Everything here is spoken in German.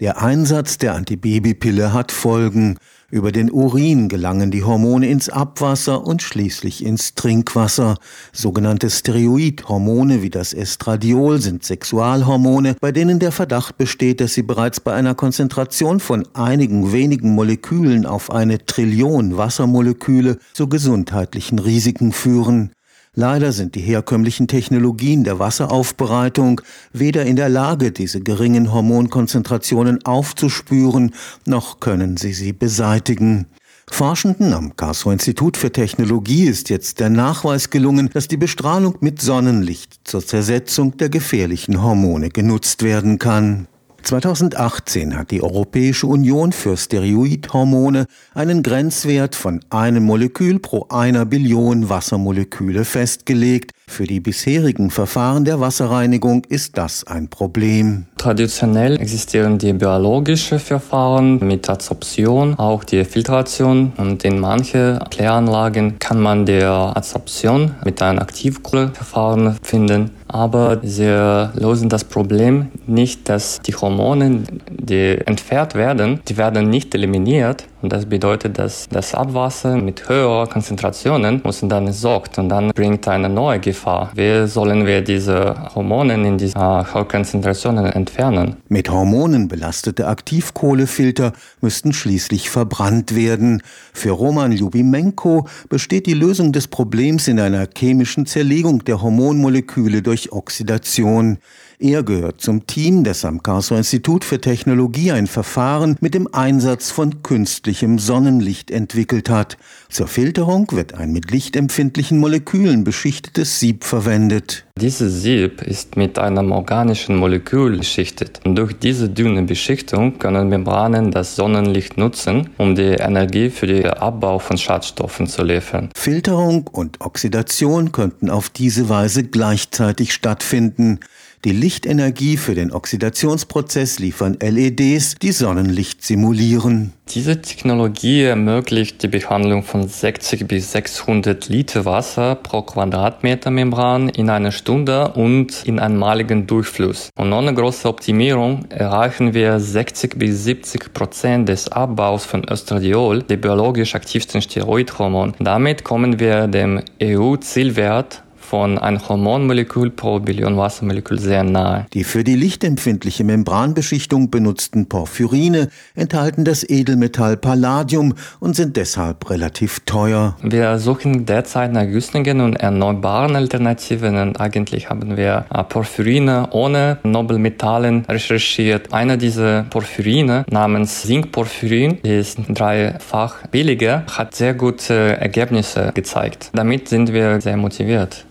Der Einsatz der Antibabypille hat Folgen. Über den Urin gelangen die Hormone ins Abwasser und schließlich ins Trinkwasser. Sogenannte Steroidhormone wie das Estradiol sind Sexualhormone, bei denen der Verdacht besteht, dass sie bereits bei einer Konzentration von einigen wenigen Molekülen auf eine Trillion Wassermoleküle zu gesundheitlichen Risiken führen. Leider sind die herkömmlichen Technologien der Wasseraufbereitung weder in der Lage, diese geringen Hormonkonzentrationen aufzuspüren, noch können sie sie beseitigen. Forschenden am Karlsruher Institut für Technologie ist jetzt der Nachweis gelungen, dass die Bestrahlung mit Sonnenlicht zur Zersetzung der gefährlichen Hormone genutzt werden kann. 2018 hat die Europäische Union für Steroidhormone einen Grenzwert von einem Molekül pro einer Billion Wassermoleküle festgelegt. Für die bisherigen Verfahren der Wasserreinigung ist das ein Problem. Traditionell existieren die biologischen Verfahren mit Adsorption, auch die Filtration und in manchen Kläranlagen kann man der Adsorption mit einem Aktivkohleverfahren finden aber sie lösen das Problem nicht, dass die Hormone, die entfernt werden, die werden nicht eliminiert, und das bedeutet, dass das Abwasser mit höherer Konzentrationen muss dann entsorgt und dann bringt eine neue Gefahr. Wie sollen wir diese Hormone in diesen äh, entfernen? Mit Hormonen belastete Aktivkohlefilter müssten schließlich verbrannt werden. Für Roman Lubimenko besteht die Lösung des Problems in einer chemischen Zerlegung der Hormonmoleküle durch Oxidation. Er gehört zum Team, das am Karlsruher Institut für Technologie ein Verfahren mit dem Einsatz von künstlichem Sonnenlicht entwickelt hat. Zur Filterung wird ein mit lichtempfindlichen Molekülen beschichtetes Sieb verwendet. Dieses Sieb ist mit einem organischen Molekül beschichtet. Und durch diese dünne Beschichtung können Membranen das Sonnenlicht nutzen, um die Energie für den Abbau von Schadstoffen zu liefern. Filterung und Oxidation könnten auf diese Weise gleichzeitig stattfinden. Die Lichtenergie für den Oxidationsprozess liefern LEDs, die Sonnenlicht simulieren. Diese Technologie ermöglicht die Behandlung von 60 bis 600 Liter Wasser pro Quadratmeter Membran in einer Stunde und in einmaligen Durchfluss. Und ohne große Optimierung erreichen wir 60 bis 70 Prozent des Abbaus von Östradiol, dem biologisch aktivsten Steroidhormon. Damit kommen wir dem EU-Zielwert von einem Hormonmolekül pro Billion Wassermolekül sehr nahe. Die für die lichtempfindliche Membranbeschichtung benutzten Porphyrine enthalten das Edelmetall Palladium und sind deshalb relativ teuer. Wir suchen derzeit nach günstigen und erneuerbaren Alternativen und eigentlich haben wir äh, Porphyrine ohne Nobelmetallen recherchiert. Einer dieser Porphyrine namens Zinkporphyrin ist dreifach billiger, hat sehr gute Ergebnisse gezeigt. Damit sind wir sehr motiviert.